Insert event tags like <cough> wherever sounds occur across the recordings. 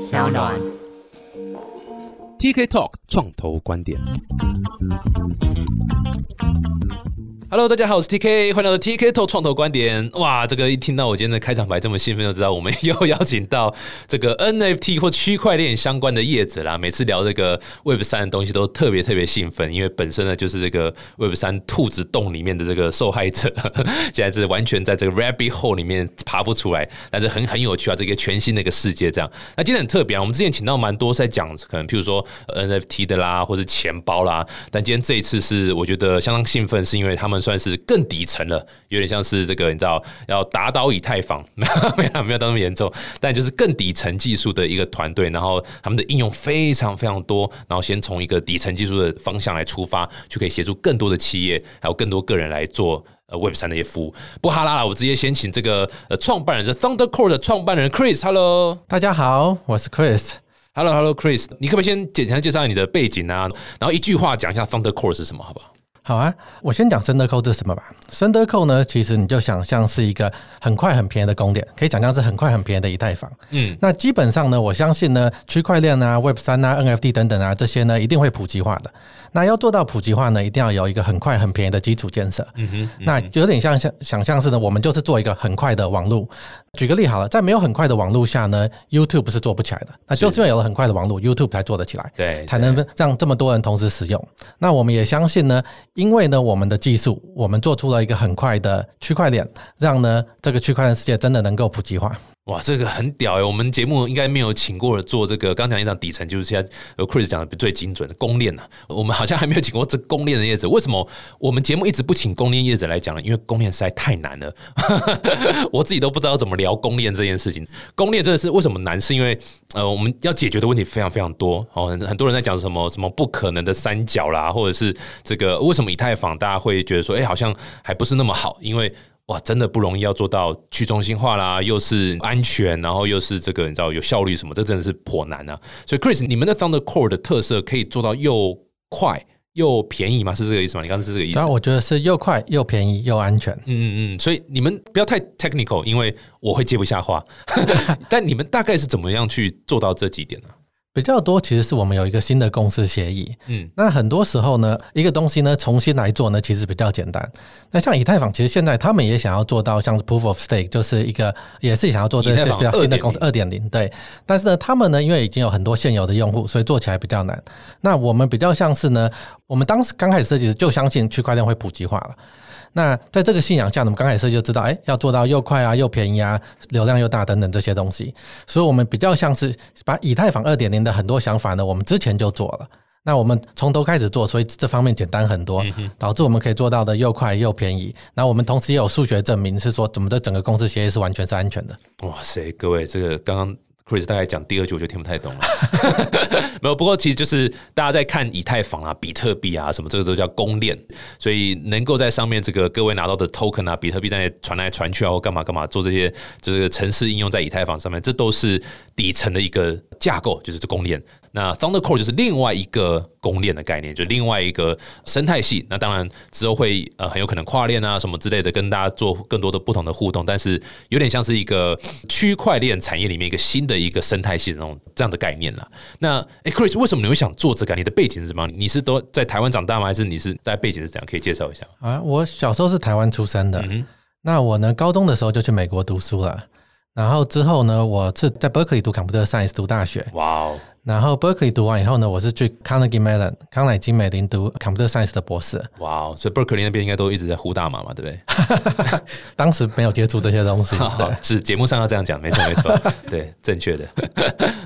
小暖。TK Talk 创投观点。Hello，大家好，我是 TK，欢迎来到 TK 投创投观点。哇，这个一听到我今天的开场白这么兴奋，就知道我们又邀请到这个 NFT 或区块链相关的业者啦。每次聊这个 Web 三的东西都特别特别兴奋，因为本身呢就是这个 Web 三兔子洞里面的这个受害者，<laughs> 现在是完全在这个 Rabbit Hole 里面爬不出来，但是很很有趣啊，这个全新的一个世界这样。那今天很特别啊，我们之前请到蛮多在讲可能譬如说 NFT 的啦，或是钱包啦，但今天这一次是我觉得相当兴奋，是因为他们算是更底层了，有点像是这个你知道要打倒以太坊，<laughs> 没有没有到那么严重，但就是更底层技术的一个团队，然后他们的应用非常非常多，然后先从一个底层技术的方向来出发，就可以协助更多的企业，还有更多个人来做。呃，Web 三的一些服务，不哈拉啦，我直接先请这个呃创办人是 Thunder Core 的创办人 Chris，Hello，大家好，我是 Chris。Hello，Hello，Chris，你可不可以先简单介绍你的背景啊？然后一句话讲一下 Thunder Core 是什么，好不好？好啊，我先讲 Thunder Code 是什么吧。Thunder Code 呢，其实你就想象是一个很快很便宜的供电，可以想象是很快很便宜的以太坊。嗯，那基本上呢，我相信呢，区块链啊、Web 三啊、NFT 等等啊，这些呢一定会普及化的。那要做到普及化呢，一定要有一个很快很便宜的基础建设。嗯哼，那有点像像想象是呢，我们就是做一个很快的网络。举个例好了，在没有很快的网络下呢，YouTube 是做不起来的。那就是因为有了很快的网络，YouTube 才做得起来。对，才能让这么多人同时使用。那我们也相信呢，因为呢我们的技术，我们做出了一个很快的区块链，让呢这个区块链世界真的能够普及化。哇，这个很屌哎！我们节目应该没有请过做这个，刚讲一场底层就是现在呃 Chris 讲的最精准的公链呐、我们好像还没有请过这公链的叶子。为什么我们节目一直不请公链叶子来讲呢？因为公链实在太难了，<laughs> 我自己都不知道怎么聊公链这件事情。公链真的是为什么难？是因为呃我们要解决的问题非常非常多哦，很很多人在讲什么什么不可能的三角啦，或者是这个为什么以太坊大家会觉得说，哎、好像还不是那么好，因为。哇，真的不容易，要做到去中心化啦，又是安全，然后又是这个你知道有效率什么，这真的是颇难啊。所以 Chris，你们的 Thunder Core 的特色可以做到又快又便宜吗？是这个意思吗？你刚才是这个意思？当然，我觉得是又快又便宜又安全。嗯嗯嗯，所以你们不要太 technical，因为我会接不下话。<laughs> 但你们大概是怎么样去做到这几点呢、比较多其实是我们有一个新的共识协议。嗯，那很多时候呢，一个东西呢重新来做呢，其实比较简单。那像以太坊，其实现在他们也想要做到像是 Proof of Stake，就是一个也是想要做这以太坊这比较新的公司二点零，对。但是呢，他们呢，因为已经有很多现有的用户，所以做起来比较难。那我们比较像是呢，我们当时刚开始设计时就相信区块链会普及化了。那在这个信仰下，我们刚开始就知道，哎，要做到又快啊、又便宜啊、流量又大等等这些东西。所以我们比较像是把以太坊二点零的很多想法呢，我们之前就做了。那我们从头开始做，所以这方面简单很多，导致我们可以做到的又快又便宜。那我们同时也有数学证明，是说怎么的整个公司协议是完全是安全的。哇塞，各位，这个刚刚 Chris 大概讲第二句我就听不太懂了。<laughs> 没有，不过其实就是大家在看以太坊啊、比特币啊什么，这个都叫公链，所以能够在上面这个各位拿到的 token 啊、比特币在传来传去啊，或干嘛干嘛做这些就是城市应用在以太坊上面，这都是底层的一个架构，就是这公链。那 Thunder Core 就是另外一个公链的概念，就另外一个生态系。那当然之后会呃很有可能跨链啊什么之类的，跟大家做更多的不同的互动，但是有点像是一个区块链产业里面一个新的一个生态系的那种这样的概念啦。那哎、c h r i s 为什么你会想做这个？你的背景是什么？你是都在台湾长大吗？还是你是大概背景是怎样？可以介绍一下？啊，我小时候是台湾出生的，嗯那我呢高中的时候就去美国读书了。然后之后呢，我是在 Berkeley 读 Computer Science 读大学，哇哦，然后 Berkeley 读完以后呢，我是去 Carnegie Mellon 康乃基美林读 Computer Science 的博士。哇哦，所以 Berkeley 那边应该都一直在呼大麻嘛，对不对？当时没有接触这些东西，对。是节目上要这样讲，没错没错，对，正确的，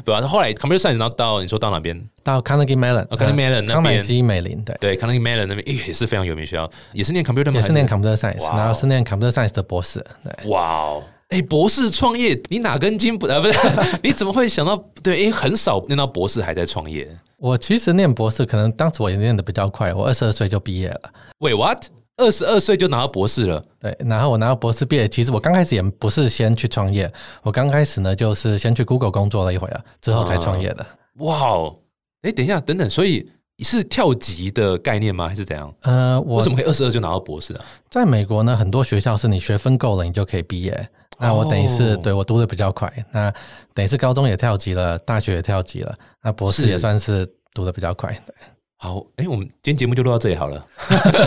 对吧、后来 Computer Science，然后到你说到哪边？到 Carnegie Mellon，哦，Carnegie Mellon 那边康乃基美林，对，对，Carnegie Mellon 那边诶也是非常有名学校，也是念 computer 吗？也是念 Computer Science，然后是念 Computer Science 的博士，对。哇哦，哎，博士创业，你哪根筋不啊？不是，<laughs> 你怎么会想到？对，因为，很少念到博士还在创业。我其实念博士，可能当时我也念的比较快，我二十二岁就毕业了。喂，what？二十二岁就拿到博士了？对，然后我拿到博士毕业，其实我刚开始也不是先去创业，我刚开始呢就是先去 Google 工作了一会儿，之后才创业的。哇哦！哎，等一下，等等，所以是跳级的概念吗？还是怎样？呃，我为什么可以二十二就拿到博士啊？在美国呢，很多学校是你学分够了，你就可以毕业。那我等于是、哦对我读的比较快，那等于是高中也跳级了，大学也跳级了，那博士也算是读的比较快。对好，哎、我们今天节目就录到这里好了。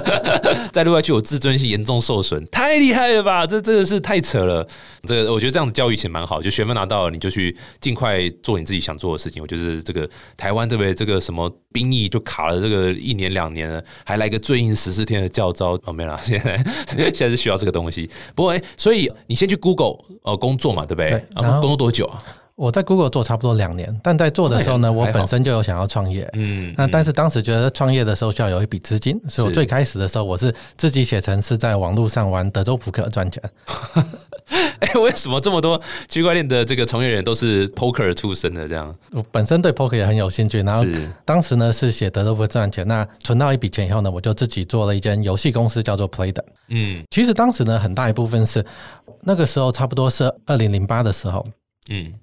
<laughs> 再录下去，我自尊心严重受损，太厉害了吧！这真的是太扯了。这个我觉得这样的教育其实蛮好，就学分拿到了，你就去尽快做你自己想做的事情。我觉得这个台湾对不对？这个什么兵役就卡了这个一年两年了，还来个最硬十四天的教招哦，没啦，现在现在是需要这个东西。不过哎、所以你先去 Google 呃工作嘛，对不对？然后工作多久啊？我在 Google 做差不多两年，但在做的时候呢，我本身就有想要创业。嗯，那但是当时觉得创业的时候需要有一笔资金，所以我最开始的时候我是自己写程式，在网络上玩德州扑克赚钱。<laughs> 哎、为什么这么多区块链的这个从业人都是 poker 出身的？这样我本身对 poker 也很有兴趣，然后是当时呢是写德州扑克赚钱，那存到一笔钱以后呢，我就自己做了一间游戏公司，叫做 Playden。嗯其实当时呢，很大一部分是那个时候差不多是二零零八的时候，嗯，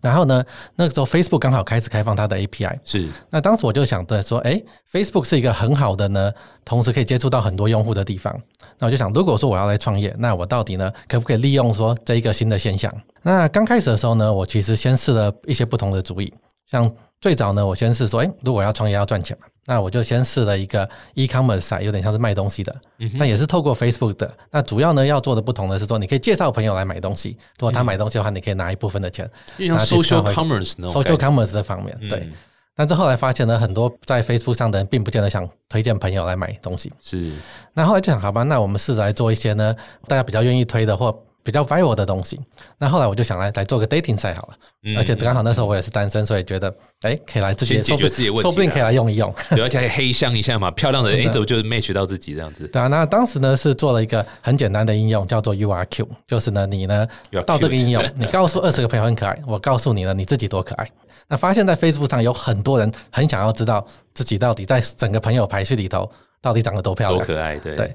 然后呢，那个时候 Facebook 刚好开始开放它的 API，是那当时我就想着说，诶 f a c e b o o k 是一个很好的呢，同时可以接触到很多用户的地方。那我就想，如果说我要来创业，那我到底呢，可不可以利用说这一个新的现象？那刚开始的时候呢，我其实先试了一些不同的主意，像最早呢，我先是说，诶，如果要创业要赚钱嘛，那我就先试了一个 e-commerce site，有点像是卖东西的，但也是透过 Facebook 的。那主要呢要做的不同的是说，你可以介绍朋友来买东西，如果他买东西的话，你可以拿一部分的钱像 social commerce 那种，social commerce 的方面，对。嗯但是后来发现呢，很多在 Facebook 上的人并不见得想推荐朋友来买东西。是那后来就想，好吧，那我们试着来做一些呢，大家比较愿意推的或比较 viral 的东西。那后来我就想来来做个 dating site 好了，嗯而且刚好那时候我也是单身，所以觉得哎、可以来自己先解决自己的问题啦说不定可以来用一用。对，而且还黑箱一下嘛，<laughs> 漂亮的，哎，真的怎么就 match 到自己这样子？对啊，那当时呢是做了一个很简单的应用，叫做 URQ，就是呢你呢到这个应用，你告诉二十个朋友很可爱，我告诉你呢你自己多可爱。那发现，在 Facebook 上有很多人很想要知道自己到底在整个朋友排序里头到底长得多漂亮。多可爱，对对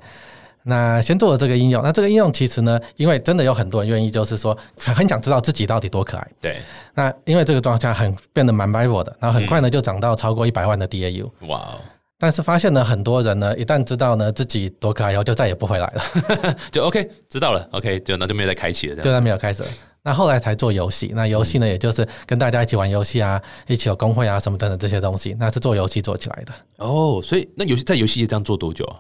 那先做了这个应用，那这个应用其实呢，因为真的有很多人愿意，就是说很想知道自己到底多可爱。对，那因为这个状况下很变得蛮 viral 的，然后很快呢就涨到超过一百万的 DAU。哇哦，但是发现呢，很多人呢一旦知道呢自己多可爱以后，就再也不回来了，<laughs> 就 OK 知道了，OK 就那就没有再开启了，这就样在没有开始。那后来才做游戏，那游戏呢，也就是跟大家一起玩游戏啊，一起有工会啊什么等等这些东西，那是做游戏做起来的。哦，所以那游戏在游戏业这样做多久啊？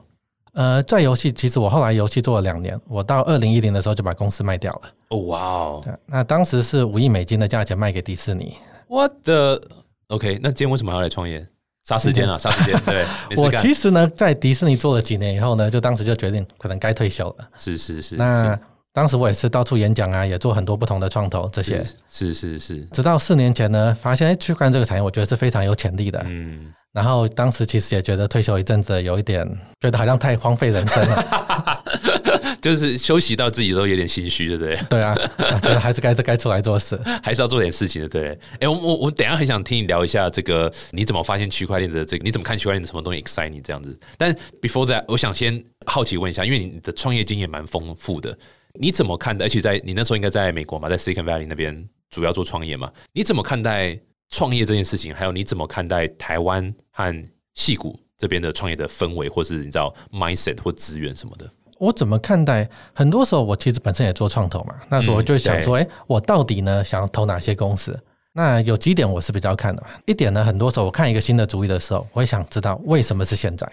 呃，在游戏其实我后来游戏做了两年，我到二零一零的时候就把公司卖掉了。哦，哇哦，那当时是五亿美金的价钱卖给迪士尼。我的 OK，那今天为什么还要来创业？杀时间啊，杀时间，对，<laughs> 我，其实呢，在迪士尼做了几年以后呢，就当时就决定可能该退休了。是是是，那当时我也是到处演讲啊，也做很多不同的创投这些。是是是是，直到四年前呢，发现哎，区块链这个产业我觉得是非常有潜力的。嗯，然后当时其实也觉得退休一阵子有一点觉得好像太荒废人生了。<laughs> 就是休息到自己都有点心虚，对不对？<laughs> 对啊，啊觉得还是该该出来做事。还是要做点事情的，对？哎，我我我等一下很想听你聊一下这个，你怎么发现区块链的这个，你怎么看区块链的什么东西 excite 你这样子？但 before that，我想先好奇问一下，因为你的创业经验蛮丰富的，你怎么看待？而且在你那时候应该在美国嘛，在 Silicon Valley 那边主要做创业嘛，你怎么看待创业这件事情？还有你怎么看待台湾和戏谷这边的创业的氛围，或是你知道 mindset 或资源什么的？我怎么看待？很多时候我其实本身也做创投嘛，那时候我就想说，哎、我到底呢想要投哪些公司？那有几点我是比较看的。一点呢，很多时候我看一个新的主意的时候，我也想知道为什么是现在。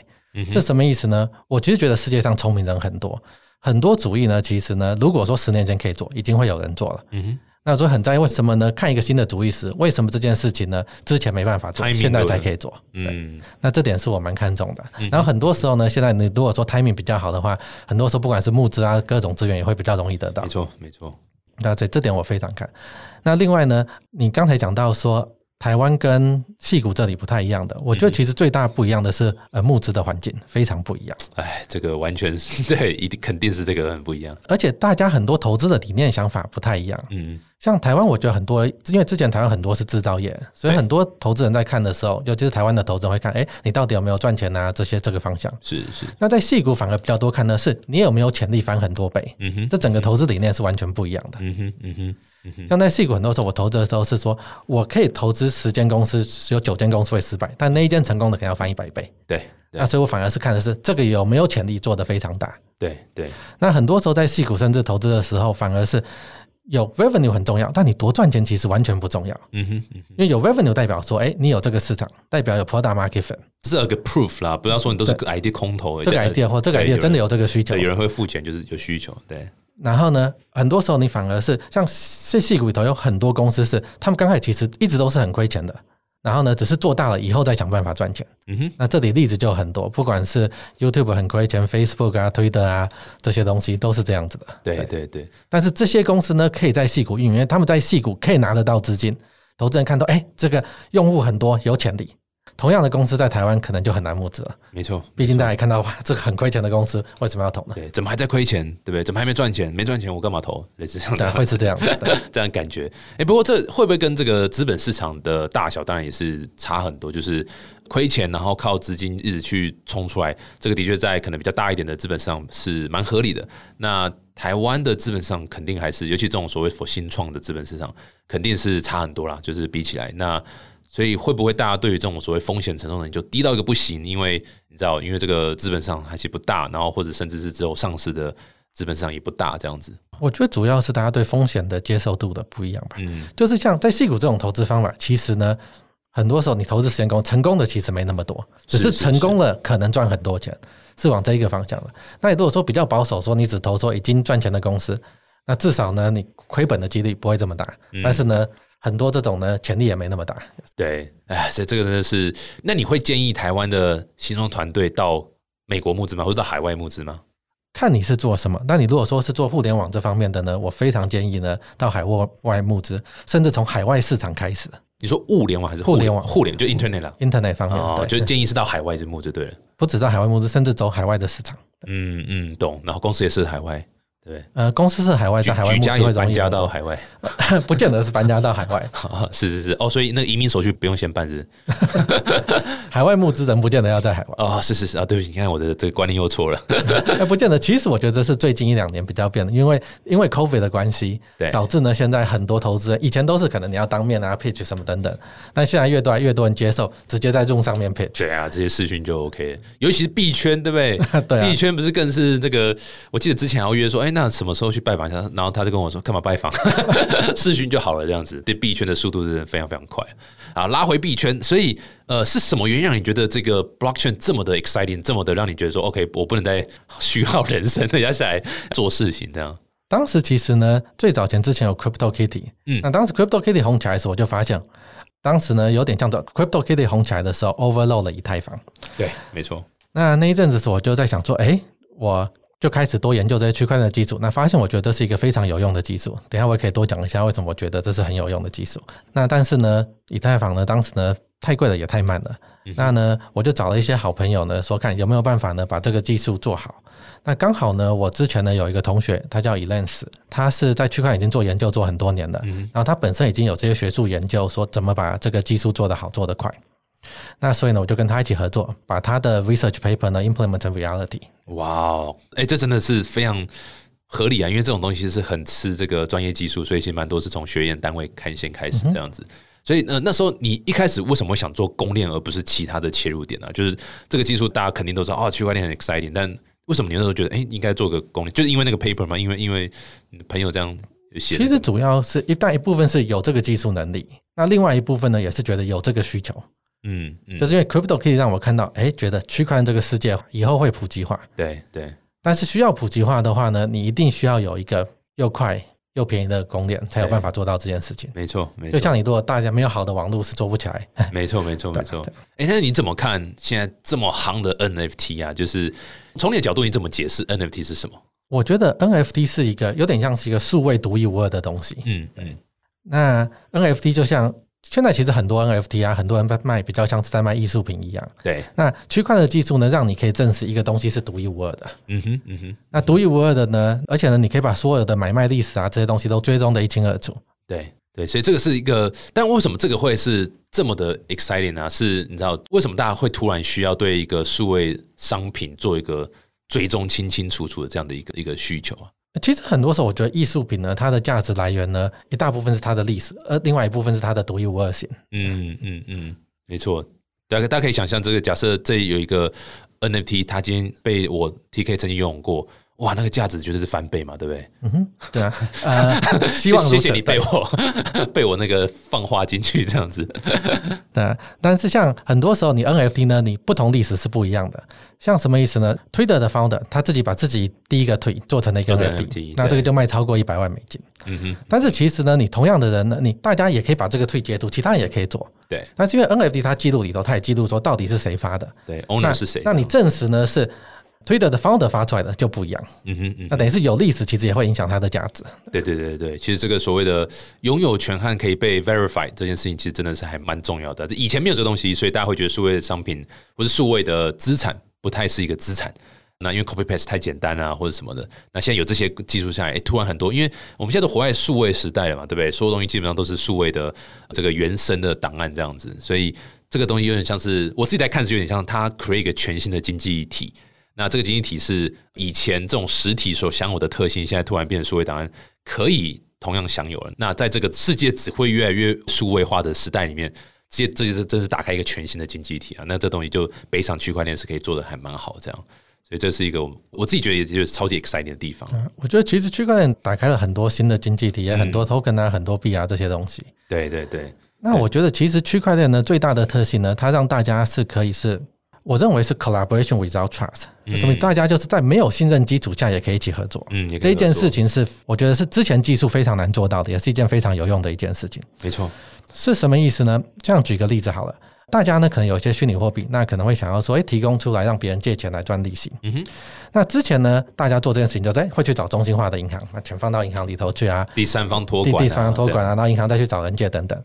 这什么意思呢？我其实觉得世界上聪明人很多，很多主意呢，其实呢，如果说十年前可以做，已经会有人做了。嗯哼，那所以很在意为什么呢？看一个新的主意时，为什么这件事情呢之前没办法做现在才可以做？嗯，那这点是我蛮看重的。然后很多时候呢，现在你如果说 timing 比较好的话，很多时候不管是募资啊，各种资源也会比较容易得到没。错没错，那这这点我非常看。那另外呢，你刚才讲到说台湾跟戏谷这里不太一样的，我觉得其实最大不一样的是呃募资的环境非常不一样，哎，这个完全是 <laughs> 对，一定肯定是这个很不一样。而且大家很多投资的理念想法不太一样。嗯，像台湾，我觉得很多，因为之前台湾很多是制造业，所以很多投资人在看的时候，尤其是台湾的投资人会看，哎，你到底有没有赚钱啊？这些这个方向。是是，那在戏股反而比较多看的是你有没有潜力翻很多倍，嗯哼，这整个投资理念是完全不一样的。嗯哼嗯哼嗯哼，像在戏股很多时候，我投资的时候是说，我可以投资十间公司，有九间公司会失败，但那一间成功的可能要翻一百倍。对对那所以我反而是看的是这个有没有潜力做得非常大。对对，那很多时候在戏股甚至投资的时候，反而是有 revenue 很重要，但你多赚钱其实完全不重要。嗯哼，嗯因为有 revenue 代表说，哎，你有这个市场，代表有 product market fit，这是有个 proof 啦，不要说你都是个 idea 空头，这个 idea 或这个 idea 真的有这个需求。对，。有人会付钱，就是有需求，对，然后呢，很多时候你反而是像这戏股里头有很多公司是，他们刚开始其实一直都是很亏钱的，然后呢，只是做大了以后再想办法赚钱。嗯哼，那这里例子就很多，不管是 YouTube 很亏钱，Facebook 啊、Twitter 啊这些东西都是这样子的。对对对，但是这些公司呢，可以在戏股运营，因为他们在戏股可以拿得到资金，投资人看到，哎，这个用户很多，有潜力。同样的公司在台湾可能就很难募资了，没错，毕竟大家也看到，哇，这个很亏钱的公司为什么要投呢？对，怎么还在亏钱，对不对？怎么还没赚钱？没赚钱我干嘛投？类似这样对，的会是这样的。<laughs> 这样感觉。哎，不过这会不会跟这个资本市场的大小当然也是差很多？就是亏钱，然后靠资金一直去冲出来，这个的确在可能比较大一点的资本市场是蛮合理的。那台湾的资本市场肯定还是，尤其这种所谓新创的资本市场，肯定是差很多啦。就是比起来，那所以会不会大家对于这种所谓风险承受能力就低到一个不行？因为你知道，因为这个资本上还是不大，然后或者甚至是只有上市的资本上也不大，这样子。我觉得主要是大家对风险的接受度的不一样吧。嗯，就是像在戏股这种投资方法，其实呢，很多时候你投资时间功成功的其实没那么多，只是成功了可能赚很多钱，是往这一个方向的。那你如果说比较保守，说你只投说已经赚钱的公司，那至少呢你亏本的几率不会这么大。但是呢，很多这种呢潜力也没那么大。对，哎，所以这个真的是，那你会建议台湾的新创团队到美国募资吗？或者到海外募资吗？看你是做什么，那你如果说是做互联网这方面的呢，我非常建议呢到海外募资，甚至从海外市场开始你说物联网还是互联网互联就 Internet 啦。，Internet 方面，哦，对，就建议是到海外去募就对了。不止到海外募资，甚至走海外的市场。嗯嗯，懂。然后公司也是海外，对，呃，公司是海外，在海外家也搬家到海外。<laughs> 不见得是搬家到海外，<laughs> 是是是，哦，所以那个移民手续不用先办，是不是？<laughs> 海外募资人不见得要在海外，哦，是是是啊，对不起，你看我的这个观念又错了。哎，不见得。其实我觉得这是最近一两年比较变的，因为因为 COVID 的关系，对导致呢现在很多投资人以前都是可能你要当面啊 pitch 什么等等，但现在越多越多人接受，直接在 Zoom 上面 pitch。对啊，这些视讯就 OK，尤其是币圈，对不对？对啊币圈不是更是那个？我记得之前要约说，哎，那什么时候去拜访一下？然后他就跟我说，干嘛拜访？<laughs> 试训就好了，这样子。对币圈的速度是非常非常快啊！拉回币圈，所以呃，是什么原因让你觉得这个 blockchain 这么的 exciting，这么的让你觉得说，OK，我不能再虚耗人生了，要下来做事情这样？当时其实呢，最早前之前有 Crypto Kitty，嗯那当时 Crypto Kitty 红起来的时候，我就发现，当时呢有点像做 Crypto Kitty 红起来的时候 overload 了以太坊。对，没错。那那一阵子时，我就在想说，哎，我就开始多研究这些区块链的技术。那发现我觉得这是一个非常有用的技术。等一下我也可以多讲一下为什么我觉得这是很有用的技术。那但是呢，以太坊呢，当时呢太贵了，也太慢了。那呢，我就找了一些好朋友呢，说看有没有办法呢把这个技术做好。那刚好呢，我之前呢有一个同学，他叫 Elance，他是在区块链已经做研究做很多年了，然后他本身已经有这些学术研究，说怎么把这个技术做得好、做得快。那所以呢，我就跟他一起合作，把他的 research paper 呢 implement reality。哇哦，哎，这真的是非常合理啊！因为这种东西是很吃这个专业技术，所以其实蛮多是从学院单位看先开始这样子。所以呃，那时候你一开始为什么想做公链而不是其他的切入点呢、就是这个技术大家肯定都知道哦，区块链很 exciting，但为什么你那时候觉得哎应该做个公链？就是因为那个 paper 吗？因为因为你的朋友这样写。其实主要是一但一部分是有这个技术能力，那另外一部分呢也是觉得有这个需求，嗯嗯，就是因为 crypto 可以让我看到，哎，觉得区块链这个世界以后会普及化，对对但是需要普及化的话呢，你一定需要有一个又快又便宜的供链，才有办法做到这件事情。没错没错，就像你如果大家没有好的网络是做不起来，<laughs> 没错，没错，<laughs> 没错对。哎，那你怎么看现在这么夯的 NFT 啊？就是从你的角度，你怎么解释 NFT 是什么？我觉得 NFT 是一个有点像是一个数位独一无二的东西。嗯嗯，那 NFT 就像现在其实很多 NFT 啊，很多人在卖比较像是在卖艺术品一样。对，那区块链的技术呢，让你可以证实一个东西是独一无二的。嗯哼嗯哼，那独一无二的呢，而且呢，你可以把所有的买卖历史啊这些东西都追踪的一清二楚。对对，所以这个是一个，但为什么这个会是这么的 exciting 呢、是你知道为什么大家会突然需要对一个数位商品做一个追踪清清楚楚的这样的一个一个需求啊？其实很多时候，我觉得艺术品呢，它的价值来源呢，一大部分是它的历史，而另外一部分是它的独一无二性。嗯嗯嗯，没错。大家大家可以想象，这个假设这有一个 NFT，它今天被我 TK 曾经拥有过，哇，那个价值绝对是翻倍嘛，对不对？嗯哼，对啊，<laughs> 呃，希望。谢谢你被我 <laughs> 被我那个放话进去这样子。<laughs> 对啊，但是像很多时候你 NFT 呢，你不同历史是不一样的。像什么意思呢？Twitter 的 founder 他自己把自己第一个 tweet 做成了一个 NFT，NFT 那这个就卖超过一百万美金。嗯哼，但是其实呢，你同样的人呢，你大家也可以把这个 tweet 截图，其他人也可以做。对但是因为 NFT 它记录里头，它也记录说到底是谁发的。对那，owner 是谁？那你证实呢是 Twitter 的 founder 发出来的就不一样。嗯哼嗯那等于是有历史，其实也会影响它的价值。对对对对，其实这个所谓的拥有权和可以被 verify 这件事情，其实真的是还蛮重要的。以前没有这东西，所以大家会觉得数位的商品或是数位的资产不太是一个资产。那因为 copy paste 太简单啊，或者什么的。那现在有这些技术下来，诶突然很多，因为我们现在都活在数位时代了嘛，对不对？所有东西基本上都是数位的这个原生的档案这样子，所以这个东西有点像是我自己在看是有点像它 create 一个全新的经济体。那这个经济体是以前这种实体所享有的特性，现在突然变成数位档案，可以同样享有了。那在这个世界只会越来越数位化的时代里面，这这这真是打开一个全新的经济体啊！那这东西就北上区块链是可以做的还蛮好，这样。所以这是一个我我自己觉得也就是超级 exciting 的地方。我觉得其实区块链打开了很多新的经济体，也很嗯多 token 啊，很多币啊这些东西。对对对，那我觉得其实区块链呢最大的特性呢，它让大家是可以是，我认为是 collaboration without trust，什么？大家就是在没有信任基础下也可以一起合作。嗯，这一件事情是我觉得是之前技术非常难做到的，也是一件非常有用的一件事情。没错，是什么意思呢？这样举个例子好了，大家呢可能有一些虚拟货币，那可能会想要说，诶，提供出来让别人借钱来赚利息。嗯哼，那之前呢，大家做这件事情就是诶会去找中心化的银行，把钱放到银行里头去啊，第三方托管、第三方托管啊，然后银行再去找人借等等。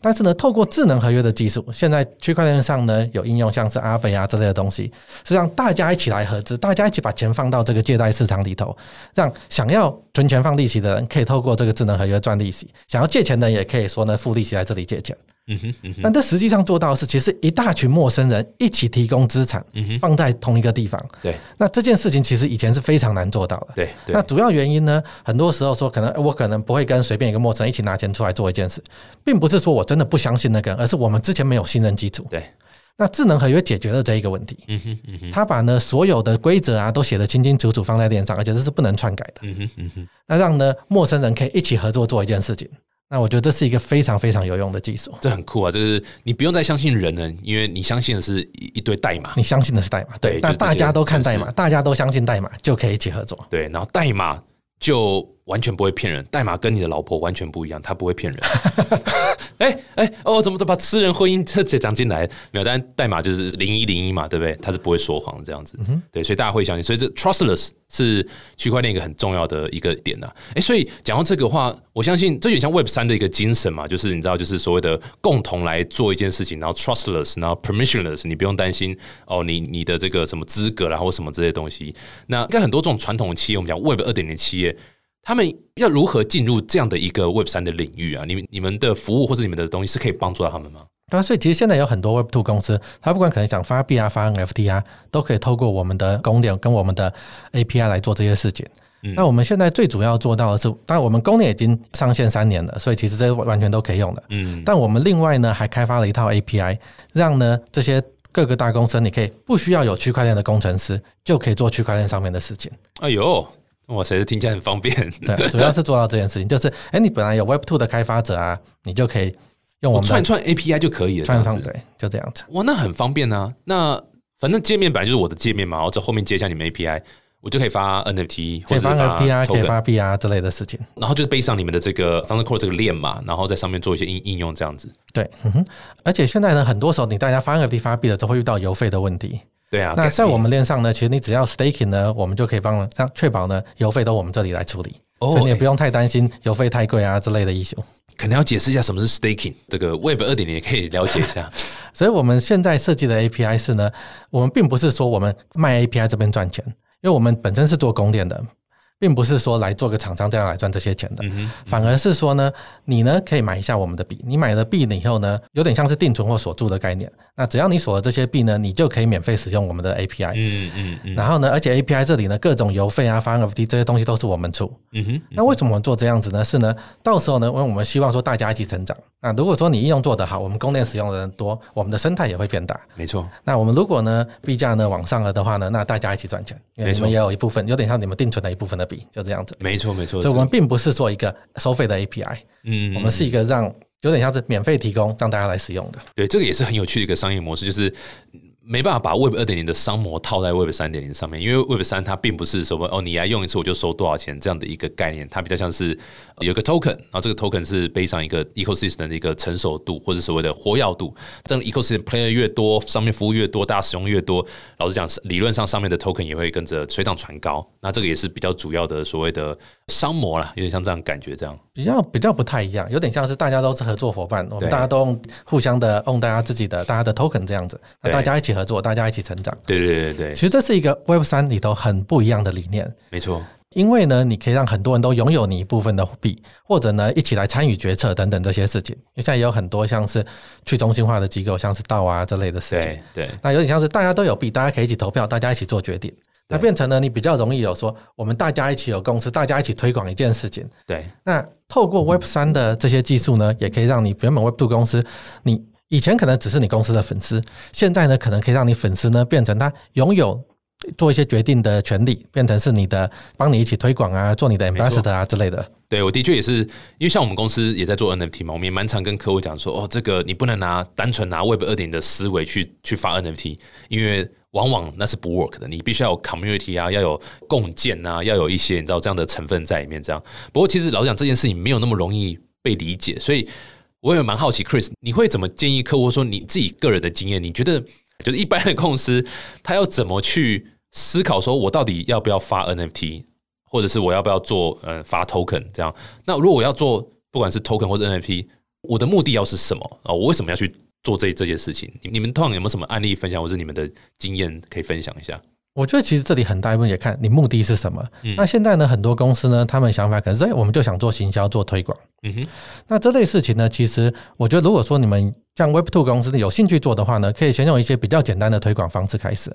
但是呢，透过智能合约的技术，现在区块链上呢有应用，像是阿飞啊之类的东西，是让大家一起来合资，大家一起把钱放到这个借贷市场里头，让想要存钱放利息的人可以透过这个智能合约赚利息，想要借钱的人也可以说呢付利息来这里借钱。嗯哼嗯哼，但这实际上做到的是，其实一大群陌生人一起提供资产，嗯放在同一个地方。对那这件事情其实以前是非常难做到的。对对那，主要原因呢，很多时候说可能呃我可能不会跟随便一个陌生人一起拿钱出来做一件事，并不是说我真的不相信那个人，而是我们之前没有信任基础。对，那智能合约解决了这一个问题，嗯哼嗯哼他把呢所有的规则啊都写得清清楚楚放在链上，而且这是不能篡改的。嗯哼嗯哼，那让呢陌生人可以一起合作做一件事情。那我觉得这是一个非常非常有用的技术。这很酷啊！就是你不用再相信人了，因为你相信的是一一堆代码。你相信的是代码，对，那大家都看代码，大家都相信代码，就可以一起合作。对，然后代码就完全不会骗人，代码跟你的老婆完全不一样，他不会骗人。<laughs> 哎哎哦，怎么都把私人婚姻这这讲进来？没有，但代码就是零一零一嘛，对不对？他是不会说谎这样子。对，所以大家会相信，所以这 trustless 是区块链一个很重要的一个点呐、哎，所以讲到这个话，我相信这有点像 Web 三的一个精神嘛，就是你知道，就是所谓的共同来做一件事情，然后 trustless，然后 permissionless，你不用担心哦，你你的这个什么资格啦或什么这些东西。那应该很多这种传统的企业，我们讲 Web 二点零企业。他们要如何进入这样的一个 Web 三的领域啊？你们你们的服务或者你们的东西是可以帮助到他们吗？对啊，所以其实现在有很多 Web Two 公司，它不管可能想发币啊、发 NFT 啊，都可以透过我们的公链跟我们的 API 来做这些事情。那我们现在最主要做到的是，当然我们公链已经上线三年了，所以其实这完全都可以用的。嗯，但我们另外呢还开发了一套 API，让呢这些各个大公司，你可以不需要有区块链的工程师，就可以做区块链上面的事情。哎呦，哇塞，这听起来很方便。对，<laughs> 主要是做到这件事情，就是哎，你本来有 Web Two 的开发者啊，你就可以用我们串串 API 就可以了，串上，这样子对，就这样子。哇，那很方便啊。那反正界面本来就是我的界面嘛，然后在后面接一下你们 API，我就可以发 NFT 或者是可以发 NFT 啊，可以发币啊之类的事情。然后就是背上你们的这个 Core 这个链嘛，然后在上面做一些应应用这样子。对，嗯哼，而且现在呢，很多时候你大家发 NFT 发币的时候会遇到邮费的问题。对啊，那在我们链上呢，其实你只要 staking 呢，我们就可以帮让确保呢邮费都我们这里来处理，哦所以你也不用太担心邮费太贵啊之类的 issue。可能要解释一下什么是 staking，这个 Web 二点零也可以了解一下。<laughs> 所以我们现在设计的 API 是呢，我们并不是说我们卖 API 这边赚钱，因为我们本身是做供电的。并不是说来做个厂商这样来赚这些钱的，嗯，反而是说呢，你呢可以买一下我们的币，你买了币了以后呢，有点像是定存或锁住的概念。那只要你锁了这些币呢，你就可以免费使用我们的 API。嗯嗯嗯然后呢，而且 API 这里呢，各种邮费啊、发 NFT 这些东西都是我们出。嗯哼，那为什么我们做这样子呢？是呢，到时候呢，因为我们希望说大家一起成长。那如果说你应用做得好，我们供链使用的人多，我们的生态也会变大。没错，那我们如果呢币价呢往上了的话呢，那大家一起赚钱，因为你们也有一部分，有点像你们定存的一部分的币，就这样子。没错，没错。所以我们并不是做一个收费的 API，嗯，我们是一个让有点像是免费提供让大家来使用的。对，这个也是很有趣的一个商业模式，就是没办法把 Web 二点零的商模套在 Web 三点零上面，因为 Web 三它并不是什么哦，你来用一次我就收多少钱这样的一个概念，它比较像是有一个 token，然后这个 token 是背上一个 ecosystem 的一个成熟度或者所谓的活跃度，这样 ecosystem player 越多，上面服务越多，大家使用越多，老实讲，理论上上面的 token 也会跟着水涨船高，那这个也是比较主要的所谓的商模啦，有点像这样感觉这样。比较比较不太一样，有点像是大家都是合作伙伴，我们大家都用互相的用大家自己的大家的 token 这样子，那大家一起合作，大家一起成长。对对对对其实这是一个 Web 三里头很不一样的理念，没错，因为呢，你可以让很多人都拥有你一部分的币，或者呢一起来参与决策等等这些事情。因为现在也有很多像是去中心化的机构，像是道啊这类的事情。对对那有点像是大家都有币，大家可以一起投票，大家一起做决定。那变成了你比较容易有说，我们大家一起有公司，大家一起推广一件事情。对那透过 Web 三的这些技术呢，也可以让你原本 Web two 公司，你以前可能只是你公司的粉丝，现在呢可能可以让你粉丝呢变成他拥有做一些决定的权利，变成是你的帮你一起推广啊，做你的 ambassador 啊之类的。对，我的确也是，因为像我们公司也在做 NFT 嘛，我们也蛮常跟客户讲说，哦，这个你不能拿单纯拿 Web 二点的思维去去发 NFT，因为往往那是不 work 的，你必须要有 community 啊，要有共建啊，要有一些你知道这样的成分在里面。这样，不过其实老实讲这件事情没有那么容易被理解，所以我也蛮好奇，Chris，你会怎么建议客户说你自己个人的经验？你觉得就是一般的公司，他要怎么去思考，说我到底要不要发 NFT？或者是我要不要做呃发 token 这样？那如果我要做不管是 token 或者 NFT，我的目的要是什么啊？我为什么要去做这这件事情？你你们通常有没有什么案例分享，或是你们的经验可以分享一下？我觉得其实这里很大一部分也看你目的是什么。嗯那现在呢，很多公司呢，他们想法可能是，哎，我们就想做行销、做推广。嗯哼，那这类事情呢，其实我觉得，如果说你们像 Web Two 公司有兴趣做的话呢，可以先用一些比较简单的推广方式开始。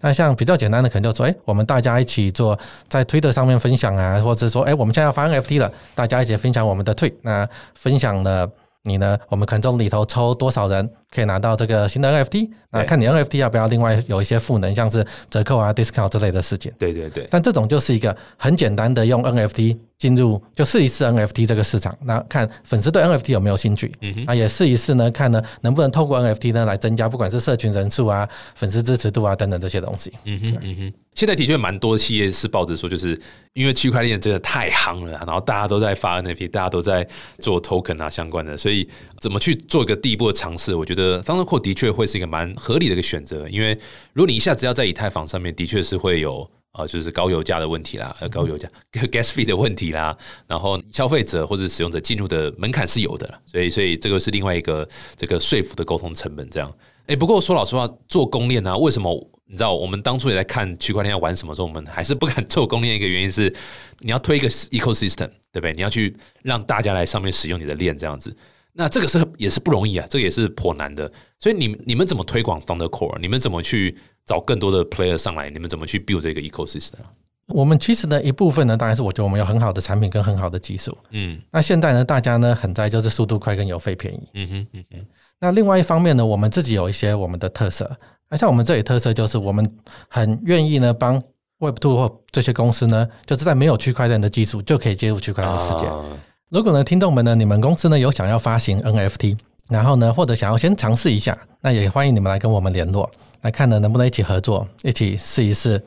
那像比较简单的，可能就说，哎，我们大家一起做在 Twitter 上面分享啊，或者是说，哎，我们现在要发 NFT 了，大家一起分享我们的 Tweet。那分享了你呢，我们可能从里头抽多少人？可以拿到这个新的 NFT。那看你 NFT 要不要另外有一些赋能，像是折扣啊、discount 之类的事情。对对对，但这种就是一个很简单的用 NFT 进入，就试一试 NFT 这个市场，那看粉丝对 NFT 有没有兴趣，嗯哼，那也试一试呢，看呢能不能透过 NFT 呢来增加不管是社群人数啊、粉丝支持度啊等等这些东西。嗯哼，嗯哼。现在的确蛮多企业是抱着说，就是因为区块链真的太夯了啊，然后大家都在发 NFT，大家都在做 token 啊相关的，所以怎么去做一个第一步的尝试，我觉得 d e r Core 的确会是一个蛮合理的一个选择，因为如果你一下子要在以太坊上面，的确是会有。啊，就是高油价的问题啦，呃，高油价 <laughs> gas fee 的问题啦，然后消费者或者使用者进入的门槛是有的啦，所以，所以这个是另外一个这个说服的沟通成本这样。哎，不过说老实话，做公链啊，为什么你知道我们当初也在看区块链要玩什么时候，我们还是不敢做公链？一个原因是你要推一个 ecosystem，对不对？你要去让大家来上面使用你的链这样子。那这个是也是不容易啊，这个也是颇难的。所以你你们怎么推广 Founder Core？你们怎么去找更多的 player 上来？你们怎么去 build 这个 ecosystem？我们其实呢一部分呢，当然是我觉得我们有很好的产品跟很好的技术。嗯那现在呢，大家呢很在就是速度快跟邮费便宜。嗯哼嗯哼那另外一方面呢，我们自己有一些我们的特色。那像我们这里特色就是，我们很愿意呢帮 Web Two 或这些公司呢，就是在没有区块链的技术就可以接入区块链的世界。啊如果呢，听众们呢，你们公司呢有想要发行 NFT，然后呢，或者想要先尝试一下，那也欢迎你们来跟我们联络，来看呢能不能一起合作，一起试一试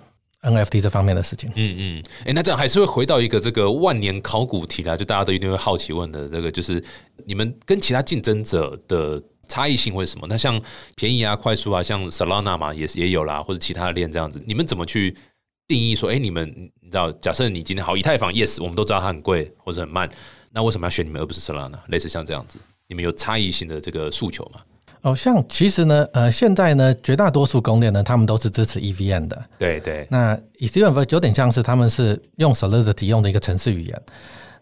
NFT 这方面的事情。嗯嗯，哎，那这样还是会回到一个这个万年考古题啦，就大家都一定会好奇问的，这个就是你们跟其他竞争者的差异性为什么？那像便宜啊、快速啊，像 Solana 嘛，也也有啦，或者其他的链这样子，你们怎么去定义说，哎，你们你知道，假设你今天好以太坊，yes，我们都知道它很贵或者很慢，那为什么要选你们而不是 Solana？类似像这样子，你们有差异性的这个诉求吗？哦，像其实呢，呃，现在呢，绝大多数公链呢，他们都是支持 EVM 的。对对，那 Ethereum 有点像是他们是用 Solidity 用的一个程式语言。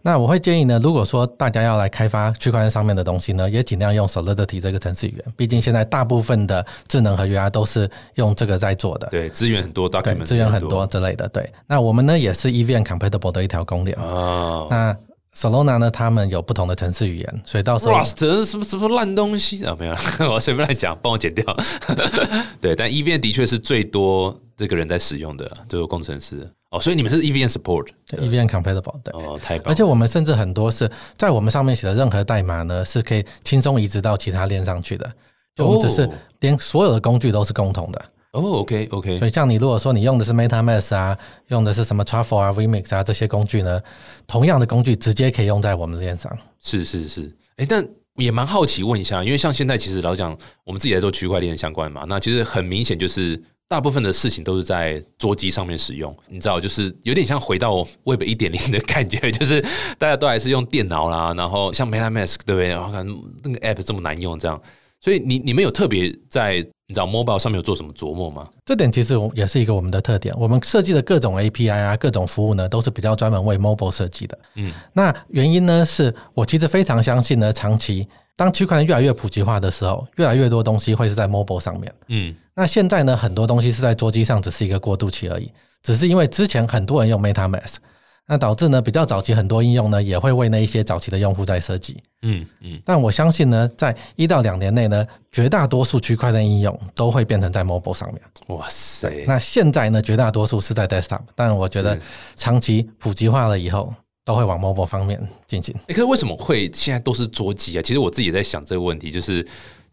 那我会建议呢，如果说大家要来开发区块链上面的东西呢，也尽量用 Solidity 这个程式语言。毕竟现在大部分的智能合约啊，都是用这个在做的。对，资源很多，document 资源很多之类的。对，那我们呢也是 EVM compatible 的一条公链。哦，那 Solana 呢，他们有不同的程式语言，所以到时候 Rust 什么什么烂东西啊？没有，<laughs> 我随便乱讲，帮我剪掉。<laughs> 对，但 EVM 的确是最多这个人在使用的，这个工程师。哦，所以你们是 EVM support，对 EVM compatible，对。哦，太棒！而且我们甚至很多是在我们上面写的任何代码呢，是可以轻松移植到其他链上去的。就我们只是连所有的工具都是共同的。哦，OK OK。所以像你如果说你用的是 MetaMask 啊，用的是什么 Truffle 啊、Remix 啊这些工具呢，同样的工具直接可以用在我们的链上。是是是，哎，但也蛮好奇问一下，因为像现在其实老讲我们自己在做区块链相关嘛，那其实很明显就是大部分的事情都是在桌机上面使用，你知道，就是有点像回到 Web 一点零的感觉，就是大家都还是用电脑啦，然后像 MetaMask 对不对？然后看那个 App 这么难用，这样，所以你你们有特别在。你知道 mobile 上面有做什么琢磨吗？这点其实也是一个我们的特点。我们设计的各种 API 啊，各种服务呢，都是比较专门为 mobile 设计的。嗯，那原因呢，是我其实非常相信呢，长期当区块链越来越普及化的时候，越来越多东西会是在 mobile 上面。嗯，那现在呢，很多东西是在桌机上，只是一个过渡期而已。只是因为之前很多人用 MetaMask。那导致呢，比较早期很多应用呢，也会为那一些早期的用户在设计。嗯嗯。但我相信呢，在一到两年内呢，绝大多数区块链应用都会变成在 mobile 上面。哇塞！那现在呢，绝大多数是在 desktop，但我觉得长期普及化了以后，都会往 mobile 方面进行。可是为什么会现在都是桌机啊？其实我自己也在想这个问题，就是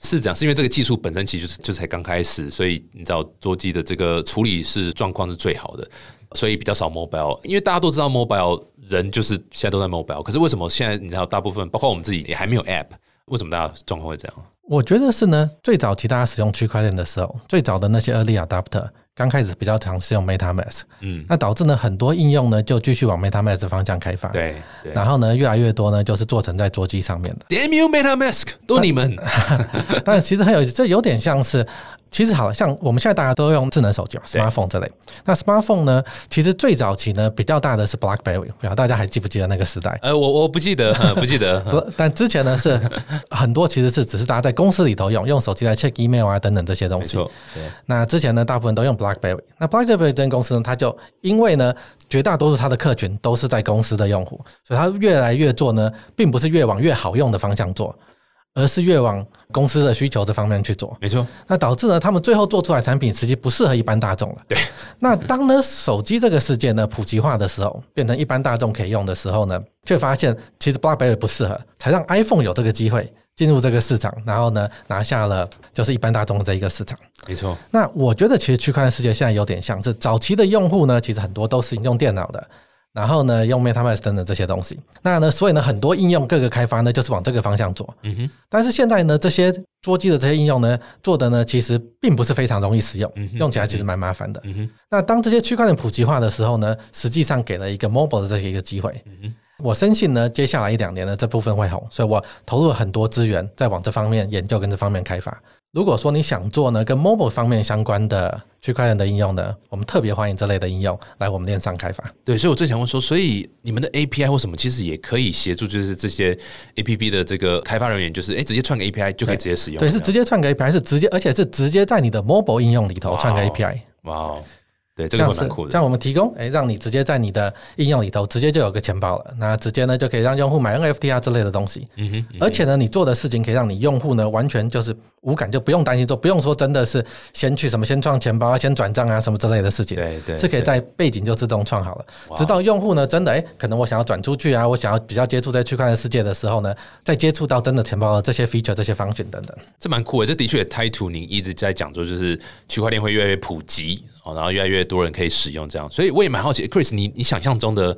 是这样，是因为这个技术本身其实就是就才刚开始，所以你知道桌机的这个处理是状况是最好的。所以比较少 mobile，因为大家都知道 mobile 人就是现在都在 mobile，可是为什么现在你知道大部分包括我们自己也还没有 app，为什么大家状况会这样？我觉得是呢，最早期大家使用区块链的时候，最早的那些 early adapter 刚开始比较尝试用 MetaMask，嗯，那导致呢很多应用呢就继续往 MetaMask 方向开发，对，然后呢越来越多呢就是做成在桌机上面的。Damn you MetaMask，都你们！<laughs> 但其实很有意思这有点像是。其实好像我们现在大家都用智能手机嘛，smartphone 这类。那 smartphone 呢，其实最早期呢比较大的是 BlackBerry，不知道大家还记不记得那个时代？呃，我我不记得，<laughs> 不记得。<laughs> 不，但之前呢是很多其实是只是大家在公司里头用，用手机来 check email 啊等等这些东西。对那之前呢，大部分都用 BlackBerry。那 BlackBerry 这间公司呢，它就因为呢绝大多数它的客群都是在公司的用户，所以它越来越做呢，并不是越往越好用的方向做。而是越往公司的需求这方面去做，没错。那导致呢，他们最后做出来产品实际不适合一般大众了。对。<laughs> 那当呢手机这个事件呢普及化的时候，变成一般大众可以用的时候呢，却发现其实 BlackBerry 不适合，才让 iPhone 有这个机会进入这个市场，然后呢拿下了就是一般大众的这一个市场。没错。那我觉得其实区块链世界现在有点像是早期的用户呢，其实很多都是用电脑的。然后呢，用 MetaMask 等等这些东西，那呢，所以呢，很多应用各个开发呢，就是往这个方向做。嗯哼。但是现在呢，这些桌机的这些应用呢，做的呢，其实并不是非常容易使用，用起来其实蛮麻烦的。嗯哼。那当这些区块链普及化的时候呢，实际上给了一个 mobile 的这一个机会。嗯哼。我深信呢，接下来一两年呢，这部分会红，所以我投入了很多资源在往这方面研究跟这方面开发。如果说你想做呢，跟 mobile 方面相关的区块链的应用呢，我们特别欢迎这类的应用来我们链上开发。对，所以我正想问说，所以你们的 API 或什么，其实也可以协助，就是这些 APP 的这个开发人员，就是哎，直接串个 API 就可以直接使用。对，是直接串个 API，是直接，而且是直接在你的 mobile 应用里头串个 API。哇。对，这个蛮酷的。像我们提供，哎，让你直接在你的应用里头直接就有个钱包了，那直接呢就可以让用户买 NFT 啊之类的东西。嗯哼。而且呢，你做的事情可以让你用户呢完全就是无感，就不用担心做，不用说真的是先去什么先创钱包啊，先转账啊什么之类的事情。对对。是可以在背景就自动创好了，直到用户呢真的哎，可能我想要转出去啊，我想要比较接触在区块链世界的时候呢，再接触到真的钱包的这些 feature、这些方选等等。这蛮酷的，这的确也 tie to 您一直在讲说，就是区块链会越来越普及。然后越来越多人可以使用这样，所以我也蛮好奇，Chris，你你想象中的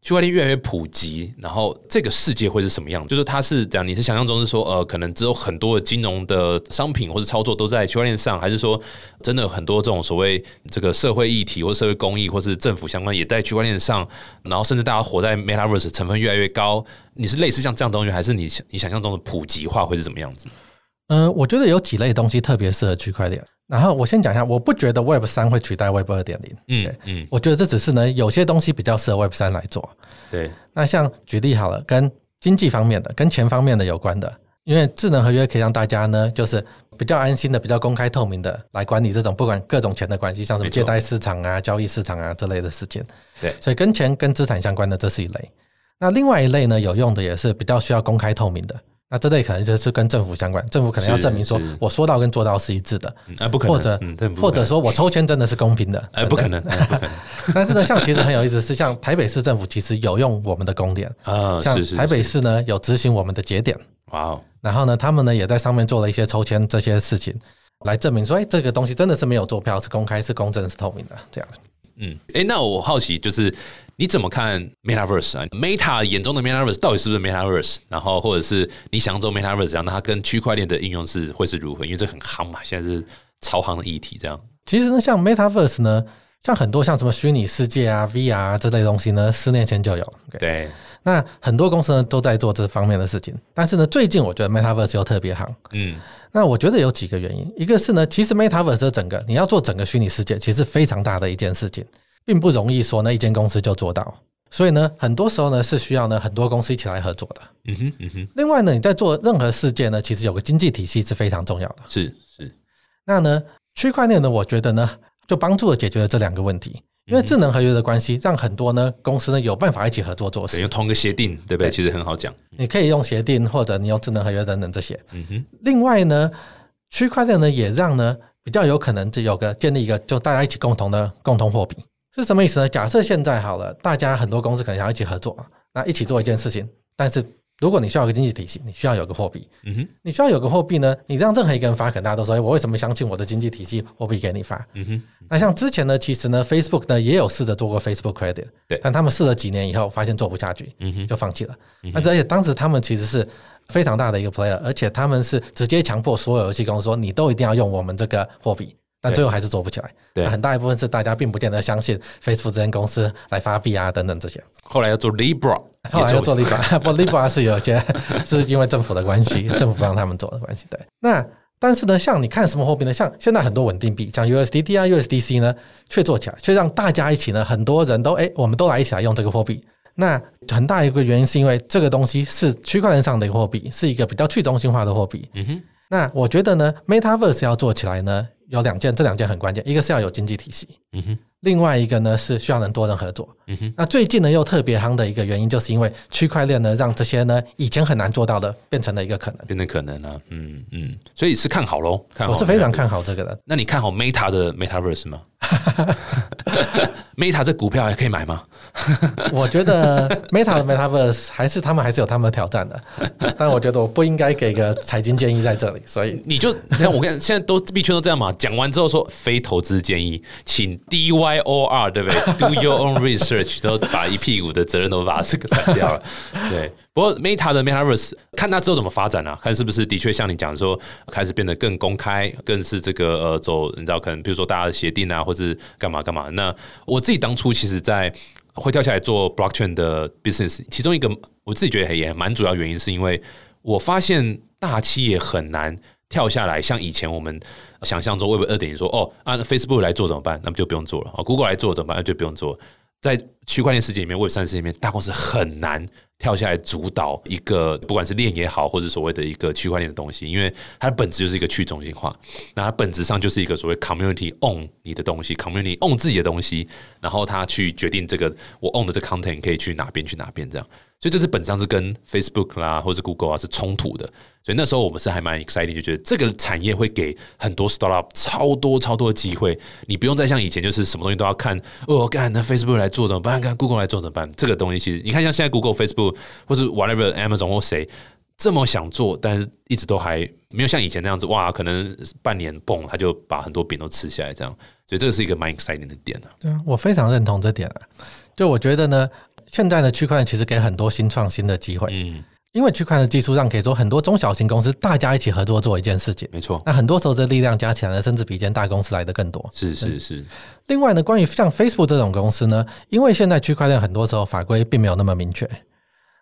区块链越来越普及，然后这个世界会是什么样？就是它是这样，你是想象中是说，呃，可能只有很多的金融的商品或者操作都在区块链上，还是说真的很多这种所谓这个社会议题或者社会公益或是政府相关也在区块链上，然后甚至大家活在 Metaverse 成分越来越高，你是类似像这样东西，还是你你想象中的普及化会是怎么样子？嗯，我觉得有几类东西特别适合区块链。然后我先讲一下，我不觉得 Web 三会取代 Web 二点零。嗯嗯，我觉得这只是呢，有些东西比较适合 Web 三来做。对，那像举例好了，跟经济方面的、跟钱方面的有关的，因为智能合约可以让大家呢，就是比较安心的、比较公开透明的来管理这种不管各种钱的关系，像什么借贷市场啊、交易市场啊这类的事情。对所以跟钱跟资产相关的这是一类。那另外一类呢，有用的也是比较需要公开透明的。那这类可能就是跟政府相关，政府可能要是证明说我说到跟做到是一致的，嗯啊，不可能，或者嗯，或者说我抽签真的是公平的，<laughs> 哎，不可能，哎不可能。但是呢，像其实很有意思，是像台北市政府其实有用我们的公点，啊，像台北市呢有执行我们的节点，哇哦，然后呢，他们呢也在上面做了一些抽签这些事情，来证明说，哎，这个东西真的是没有做票，是公开、是公正、是透明的这样。嗯，哎，那我好奇就是你怎么看 Metaverse 啊？Meta 眼中的 Metaverse 到底是不是 Metaverse？然后或者是你想象中 Metaverse 这样，那它跟区块链的应用是会是如何？因为这很夯嘛，现在是超夯的议题，这样。其实呢，像 Metaverse 呢，像很多像什么虚拟世界啊、VR 啊这类东西呢，十年前就有。对，那很多公司呢都在做这方面的事情，但是呢，最近我觉得 Metaverse 又特别夯。嗯，那我觉得有几个原因，一个是呢，其实 Metaverse 整个你要做整个虚拟世界，其实非常大的一件事情，并不容易说呢一间公司就做到。所以呢，很多时候呢是需要呢很多公司一起来合作的。嗯哼，嗯哼，另外呢，你在做任何事件呢，其实有个经济体系是非常重要的。是是，那呢，区块链呢，我觉得呢，就帮助了解决了这两个问题。因为智能合约的关系，让很多呢公司呢有办法一起合作做对，事。用同一个协定，对不对？其实很好讲。你可以用协定，或者你用智能合约等等这些。嗯哼，另外呢，区块链呢也让呢比较有可能就有个建立一个就大家一起共同的共同货币是什么意思呢？假设现在好了，大家很多公司可能想要一起合作，那一起做一件事情，但是如果你需要一个经济体系，你需要有个货币，嗯哼，你需要有个货币呢，你让任何一个人发，可能大家都说，哎我为什么相信我的经济体系货币给你发？嗯哼，那像之前呢，其实呢，Facebook 呢也有试着做过 Facebook Credit，对但他们试了几年以后，发现做不下去，嗯哼，就放弃了。那而且当时他们其实是非常大的一个 player，而且他们是直接强迫所有游戏公司说，你都一定要用我们这个货币。但最后还是做不起来，对很大一部分是大家并不见得相信 Facebook 这间公司来发币啊等等这些。后来要做 Libra，<laughs> 后来也要做 Libra，<laughs> 不 Libra 是有些 <laughs> 是因为政府的关系，政府不让他们做的关系。对，那但是呢，像你看什么货币呢？像现在很多稳定币，像 USDT 啊、USDC 呢，却做起来，却让大家一起呢，很多人都哎，我们都来一起来用这个货币。那很大一个原因是因为这个东西是区块链上的一个货币，是一个比较去中心化的货币。嗯哼，那我觉得呢，MetaVerse 要做起来呢，有两件，这两件很关键，一个是要有经济体系，嗯哼，另外一个呢是需要能多人合作。嗯哼，那最近呢又特别夯的一个原因，就是因为区块链呢让这些呢以前很难做到的变成了一个可能。变成可能啊，嗯嗯，所以是看好喽，看好。我是非常看好这个的。那你看好 Meta 的 Metaverse 吗 <laughs> <laughs> Meta 这股票还可以买吗？<laughs> 我觉得 Meta 的 Metaverse 还是他们还是有他们的挑战的，<laughs> 但我觉得我不应该给个财经建议在这里，所以你就你看，我看现在都币圈都这样嘛，讲完之后说非投资建议，请 D Y O R 对不对？Do your own research，都把一屁股的责任都把这个铲掉了。对，不过 Meta 的 Metaverse 看它之后怎么发展啊？看是不是的确像你讲说，开始变得更公开，更是这个呃走，你知道可能比如说大家的协定啊，或是干嘛干嘛。那我自己当初其实，在会跳下来做 blockchain 的 business，其中一个我自己觉得也蛮主要原因，是因为我发现大企业很难跳下来，像以前我们想象中 Web 二点零说，哦，按 Facebook 来做怎么办？那么就不用做了。哦，Google 来做怎么办？那就不用做。在区块链世界里面，Web 三世界里面，大公司很难跳下来主导一个，不管是链也好，或者所谓的一个区块链的东西，因为它本质就是一个去中心化，那它本质上就是一个所谓 community own 你的东西，community own 自己的东西，然后它去决定这个我 own 的这 content 可以去哪边去哪边这样，所以这是本质上是跟 Facebook 啦或是 Google 啊是冲突的，所以那时候我们是还蛮 exciting，就觉得这个产业会给很多 startup 超多超多的机会，你不用再像以前就是什么东西都要看哦，干那 Facebook 来做怎么办？看 Google 来做怎么办？这个东西其实你看像现在 Google、Facebook 或是 whatever Amazon 或谁这么想做，但是一直都还没有像以前那样子哇，可能半年蹦他就把很多饼都吃下来这样，所以这个是一个蛮 exciting 的点啊。对啊，我非常认同这点啊。就我觉得呢，现在的区块链其实给很多新创新的机会，嗯，因为区块链的技术上可以说很多中小型公司大家一起合作做一件事情。没错，那很多时候这力量加起来呢，甚至比一间大公司来的更多。是是是，另外呢，关于像 Facebook 这种公司呢，因为现在区块链很多时候法规并没有那么明确，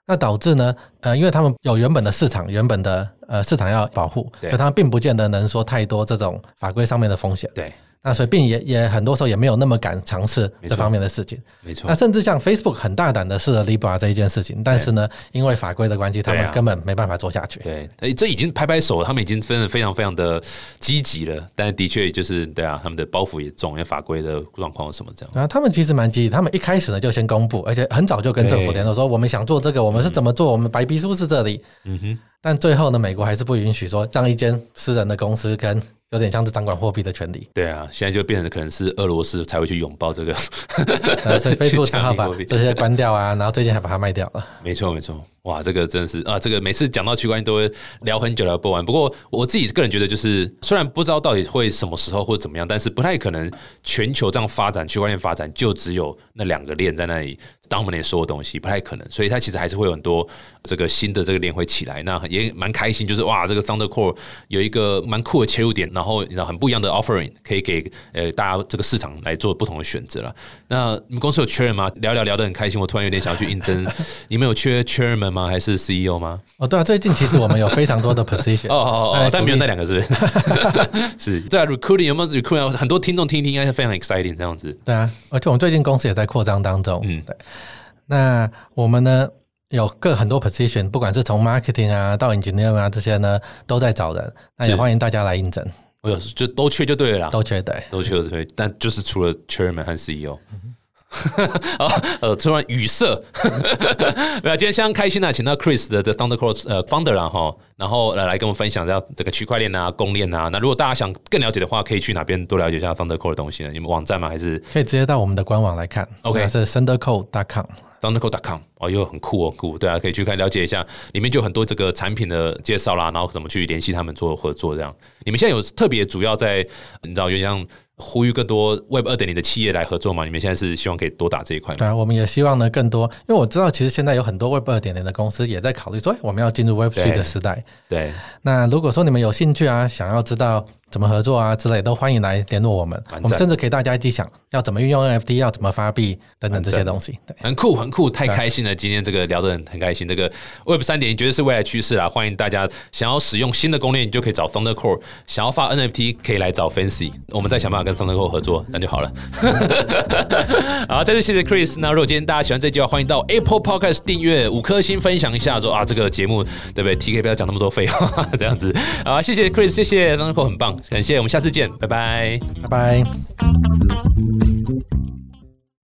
那导致呢，呃，因为他们有原本的市场、原本的呃市场要保护，所以他们并不见得能说太多这种法规上面的风险。对，那所以并也也很多时候也没有那么敢尝试这方面的事情。没错那，甚至像 Facebook 很大胆的试了 Libra 这一件事情，但是呢，因为法规的关系，他们根本没办法做下去。对，哎，这已经拍拍手，他们已经真的非常非常的积极了，但是的确就是对啊，他们的包袱也重，因为法规的状况什么这样。然后他们其实蛮积极，他们一开始呢就先公布，而且很早就跟政府联络说我们想做这个，我们是怎么做，我们白皮书是这里。嗯哼，但最后呢，美国还是不允许说让一间私人的公司跟有点像是掌管货币的权利，对啊，现在就变成可能是俄罗斯才会去拥抱这个，<laughs> 呃所以 Facebook 只好把这些关掉啊，然后最近还把它卖掉了。没错，没错，哇，这个真的是啊，这个每次讲到区块链都会聊很久聊不完。不过我自己个人觉得，就是虽然不知道到底会什么时候或怎么样，但是不太可能全球这样发展，区块链发展就只有那两个链在那里 dominate 所有东西，不太可能。所以它其实还是会有很多这个新的这个链会起来，那也蛮开心，就是哇，这个 Thunder Core 有一个蛮酷的切入点，然后你知道很不一样的 offering，可以给呃大家这个市场来做不同的选择了。那你们公司有缺人吗？聊聊聊得很开心，我突然有点想要去应征。你们有缺 chairman 吗？还是 CEO 吗？哦，对啊，最近其实我们有非常多的 <laughs> position 哦哦哎哦，但没有那两个，是不是？<laughs> 是对啊，recruiting 有没有 recruiting？很多听众听一听，应该是非常 exciting 这样子。对啊，而且我们最近公司也在扩张当中。嗯对。那我们呢有各很多 position，不管是从 marketing 啊到 engineer 啊这些呢，都在找人。那也是欢迎大家来应征，我有就都缺就对了啦，都缺对。都缺都缺，但就是除了 chairman 和 CEO。啊，<laughs> 呃，突然语塞。<laughs> 没有，今天相当开心啊，请到 Chris 的的 Thunder Core 呃 founder 啦哈，然后来来跟我们分享一下这个区块链啊、公链啊。那如果大家想更了解的话，可以去哪边多了解一下 Thunder Core 的东西呢？你们网站吗？还是可以直接到我们的官网来看 OK 那是 sendercode.com。thundercode.com 哦，又很酷哦，酷，对啊，可以去看了解一下，里面就很多这个产品的介绍啦，然后怎么去联系他们做合作这样。你们现在有特别主要在你知道有点像呼吁更多 Web 二点零的企业来合作吗？你们现在是希望可以多打这一块吗？对啊，我们也希望呢更多，因为我知道其实现在有很多 Web 二点零的公司也在考虑说，哎我们要进入 Web 3的时代。对，那如果说你们有兴趣啊，想要知道怎么合作啊之类，都欢迎来联络我们。我们甚至给大家一起想要怎么运用 NFT，要怎么发币等等这些东西。对，很酷，很酷，太开心了！今天这个聊得很很开心，这个 Web 三点绝对是未来趋势啦！欢迎大家想要使用新的攻略，你就可以找 Thunder Core；想要发 NFT，可以来找 Fancy，我们再想办法跟 Thunder Core 合作，那就好了。<laughs> 好，再次谢谢 Chris。那如果今天大家喜欢这集的话，欢迎到 Apple Podcast 订阅五颗星，分享一下说啊，这个节目对不对？TK 不要讲那么多废话，<laughs> 这样子。好，谢谢 Chris，谢谢 Thunder Core，很棒，感谢，我们下次见，拜拜。拜拜。